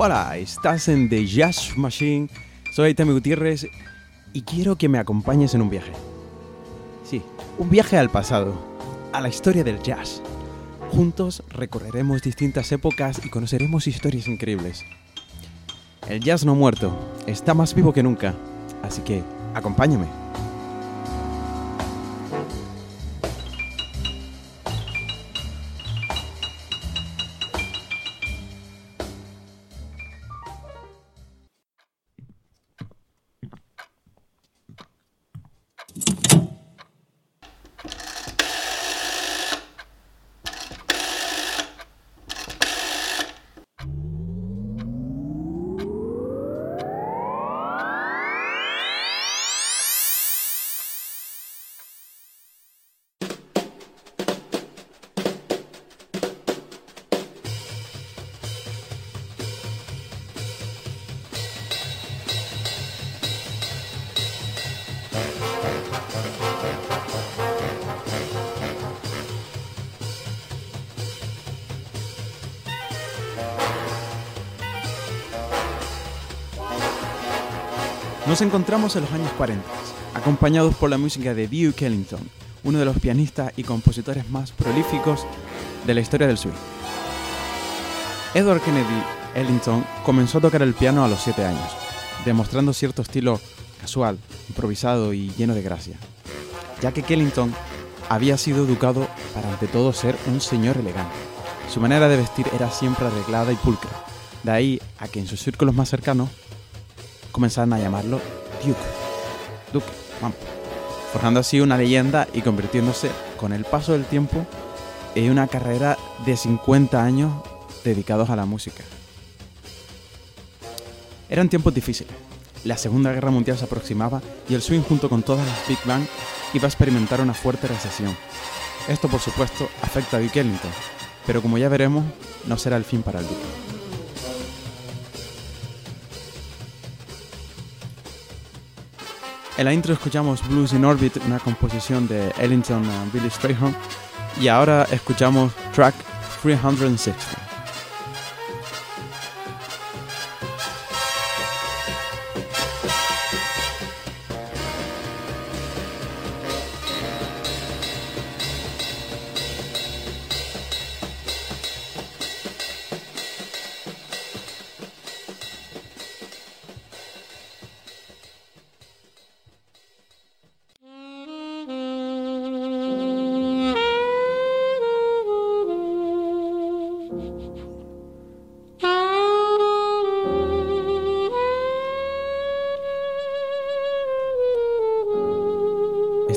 Hola, estás en The Jazz Machine. Soy Temi Gutiérrez y quiero que me acompañes en un viaje. Sí, un viaje al pasado, a la historia del jazz. Juntos recorreremos distintas épocas y conoceremos historias increíbles. El jazz no muerto, está más vivo que nunca, así que acompáñame. Nos encontramos en los años 40, acompañados por la música de Duke Ellington, uno de los pianistas y compositores más prolíficos de la historia del swing. Edward Kennedy Ellington comenzó a tocar el piano a los 7 años, demostrando cierto estilo casual, improvisado y lleno de gracia, ya que Ellington había sido educado para ante todo ser un señor elegante. Su manera de vestir era siempre arreglada y pulcra, de ahí a que en sus círculos más cercanos comenzaron a llamarlo Duke. Duke, vamos. Forjando así una leyenda y convirtiéndose con el paso del tiempo en una carrera de 50 años dedicados a la música. Eran tiempos difíciles. La Segunda Guerra Mundial se aproximaba y el swing junto con todas las Big Bang iba a experimentar una fuerte recesión. Esto por supuesto afecta a Duke Ellington, pero como ya veremos, no será el fin para el Duke. En la intro escuchamos Blues in Orbit, una composición de Ellington y Billy Strayhorn, y ahora escuchamos track 360.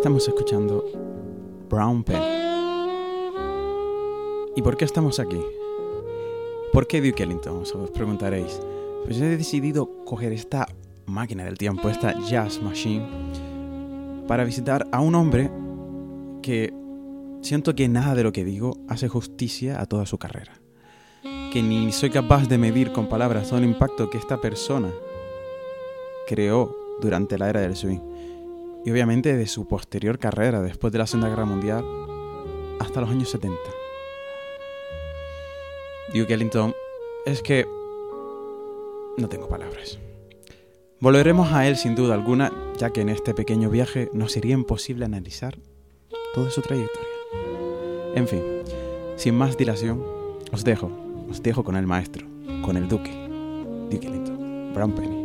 Estamos escuchando Brown Pen. ¿Y por qué estamos aquí? ¿Por qué Duke Ellington? Os preguntaréis. Pues he decidido coger esta máquina del tiempo, esta Jazz Machine, para visitar a un hombre que siento que nada de lo que digo hace justicia a toda su carrera. Que ni soy capaz de medir con palabras todo el impacto que esta persona creó durante la era del swing y obviamente de su posterior carrera después de la Segunda Guerra Mundial hasta los años 70. Duke Ellington es que no tengo palabras. Volveremos a él sin duda alguna, ya que en este pequeño viaje no sería imposible analizar toda su trayectoria. En fin, sin más dilación, os dejo, os dejo con el maestro, con el duque, Duke Ellington, Brown Penny.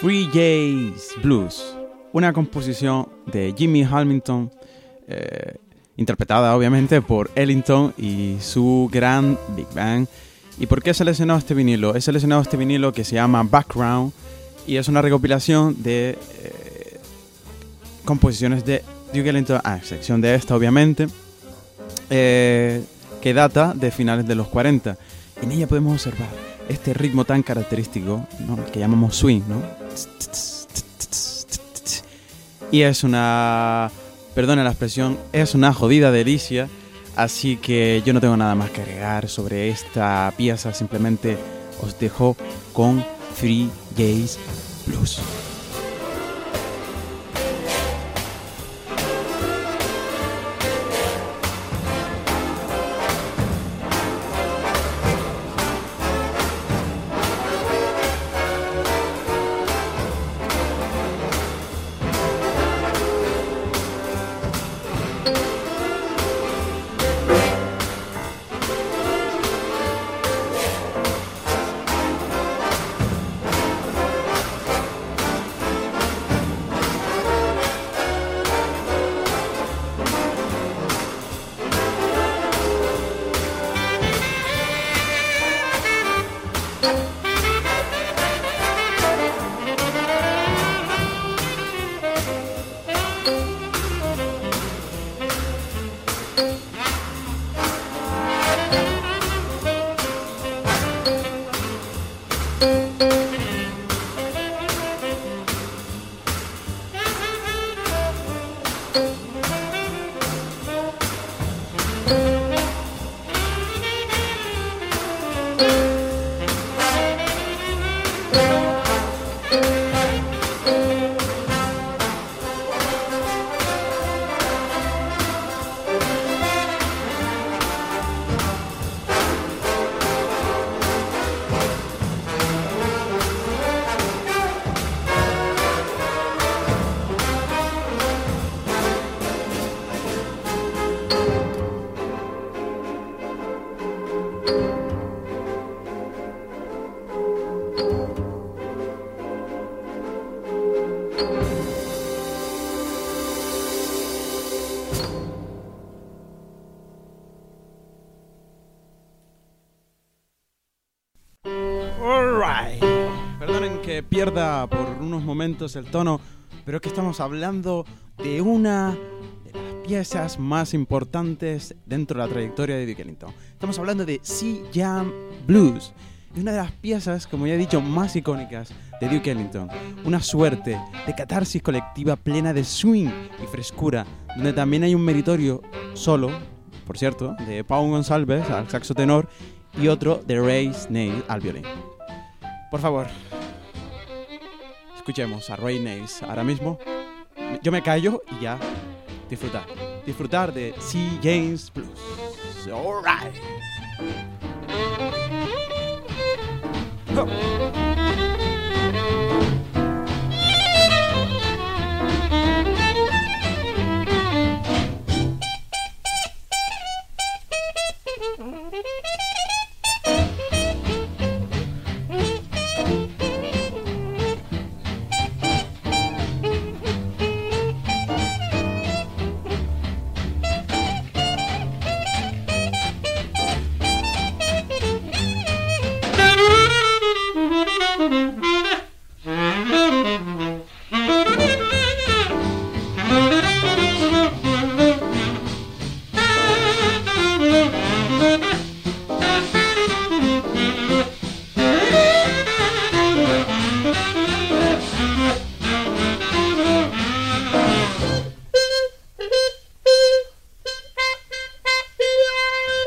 Free Jays Blues, una composición de Jimmy Hamilton, eh, interpretada obviamente por Ellington y su gran Big Bang. ¿Y por qué he seleccionado este vinilo? He seleccionado este vinilo que se llama Background y es una recopilación de eh, composiciones de Duke Ellington, a excepción de esta obviamente, eh, que data de finales de los 40. En ella podemos observar este ritmo tan característico, que llamamos swing, ¿no? Y es una, perdona la expresión, es una jodida delicia, así que yo no tengo nada más que agregar sobre esta pieza, simplemente os dejo con Free Gays Blues. Por unos momentos el tono, pero es que estamos hablando de una de las piezas más importantes dentro de la trayectoria de Duke Ellington. Estamos hablando de Sea Jam Blues. Es una de las piezas, como ya he dicho, más icónicas de Duke Ellington. Una suerte de catarsis colectiva plena de swing y frescura, donde también hay un meritorio solo, por cierto, de Pau González al saxo tenor y otro de Ray Snail al violín. Por favor, escuchemos a Ray Nace ahora mismo. Yo me callo y ya disfrutar. Disfrutar de C. James Blues. Alright.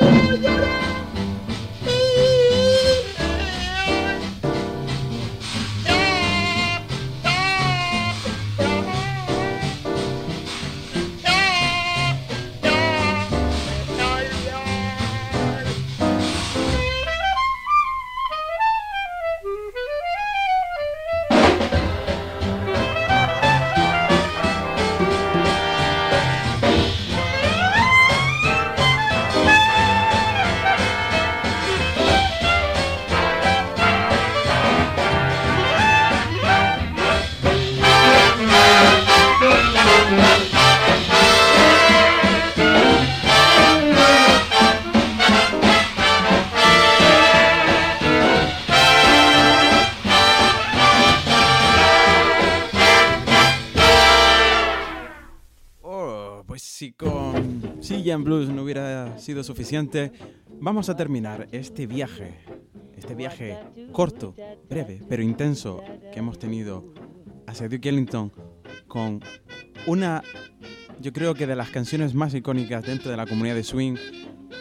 Oh, Hallelujah! Brazilian Blues no hubiera sido suficiente, vamos a terminar este viaje, este viaje corto, breve, pero intenso que hemos tenido hacia Duke Ellington con una, yo creo que de las canciones más icónicas dentro de la comunidad de swing,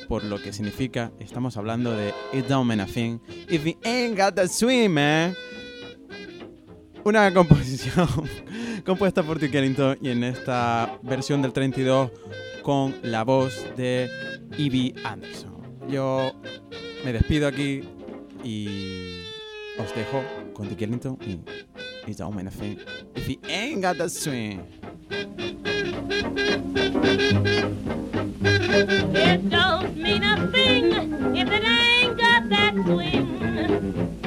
por lo que significa, estamos hablando de It Don't Mean a Thing, If You Ain't Got the Swing, man. Una composición compuesta por Duke Ellington y en esta versión del 32 con la voz de Evie Anderson. Yo me despido aquí y os dejo con Duke Ellington y It's Don't Mean a Thing If You Ain't Got the Swing. It don't mean a thing if it ain't got that swing.